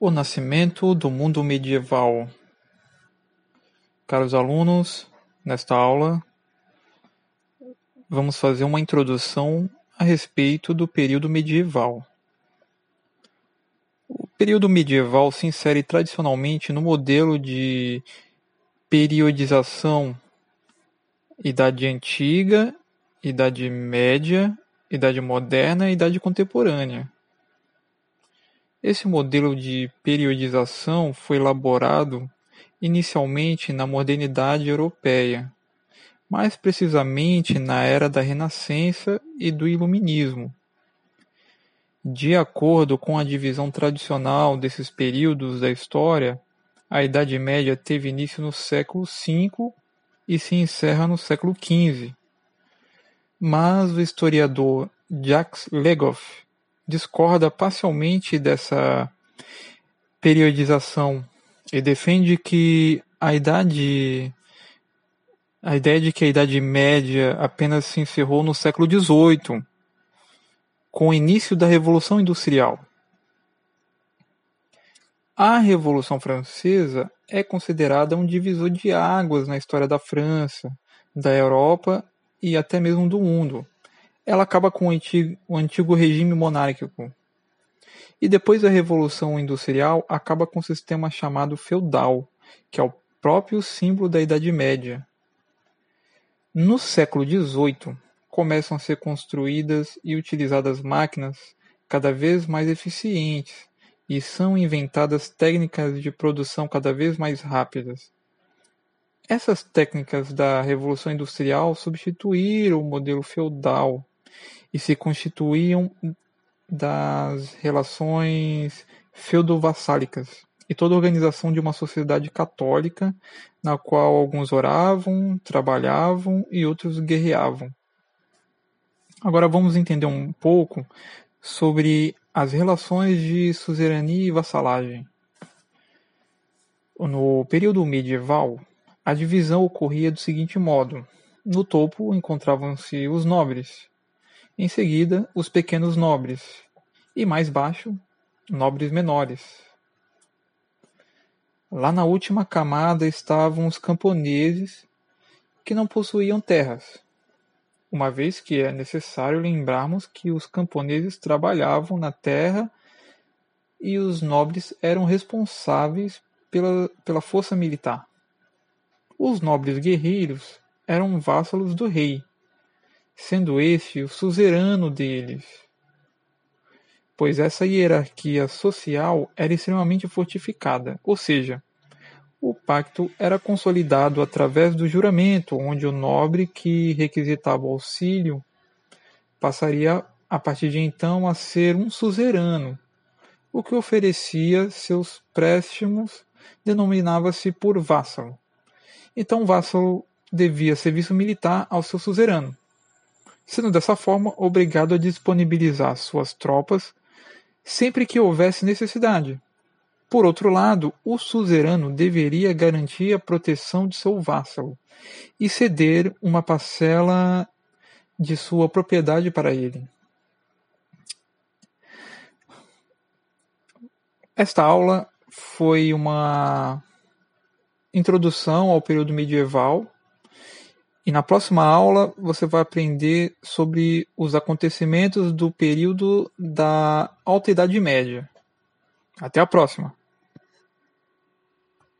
O nascimento do mundo medieval. Caros alunos, nesta aula vamos fazer uma introdução a respeito do período medieval. O período medieval se insere tradicionalmente no modelo de periodização Idade Antiga, Idade Média, Idade Moderna e Idade Contemporânea. Esse modelo de periodização foi elaborado inicialmente na modernidade europeia, mais precisamente na era da Renascença e do Iluminismo. De acordo com a divisão tradicional desses períodos da história, a Idade Média teve início no século V e se encerra no século XV. Mas o historiador Jacques Legoff discorda parcialmente dessa periodização e defende que a idade a ideia de que a Idade Média apenas se encerrou no século XVIII, com o início da Revolução Industrial. A Revolução Francesa é considerada um divisor de águas na história da França, da Europa e até mesmo do mundo. Ela acaba com o antigo, o antigo regime monárquico. E depois da Revolução Industrial, acaba com o sistema chamado feudal, que é o próprio símbolo da Idade Média. No século XVIII, começam a ser construídas e utilizadas máquinas cada vez mais eficientes, e são inventadas técnicas de produção cada vez mais rápidas. Essas técnicas da Revolução Industrial substituíram o modelo feudal e se constituíam das relações feudo-vassálicas e toda organização de uma sociedade católica na qual alguns oravam, trabalhavam e outros guerreavam. Agora vamos entender um pouco sobre as relações de suzerania e vassalagem. No período medieval, a divisão ocorria do seguinte modo: no topo encontravam-se os nobres, em seguida os pequenos nobres, e mais baixo, nobres menores. Lá na última camada estavam os camponeses, que não possuíam terras, uma vez que é necessário lembrarmos que os camponeses trabalhavam na terra e os nobres eram responsáveis pela, pela força militar. Os nobres guerreiros eram vassalos do rei, sendo este o suzerano deles, pois essa hierarquia social era extremamente fortificada, ou seja, o pacto era consolidado através do juramento, onde o nobre que requisitava auxílio passaria a partir de então a ser um suzerano, o que oferecia seus préstimos denominava-se por vassalo. Então o vassalo devia serviço militar ao seu suzerano, sendo dessa forma obrigado a disponibilizar suas tropas sempre que houvesse necessidade, por outro lado, o suzerano deveria garantir a proteção de seu vassalo e ceder uma parcela de sua propriedade para ele. Esta aula foi uma introdução ao período medieval e na próxima aula você vai aprender sobre os acontecimentos do período da Alta Idade Média. Até a próxima!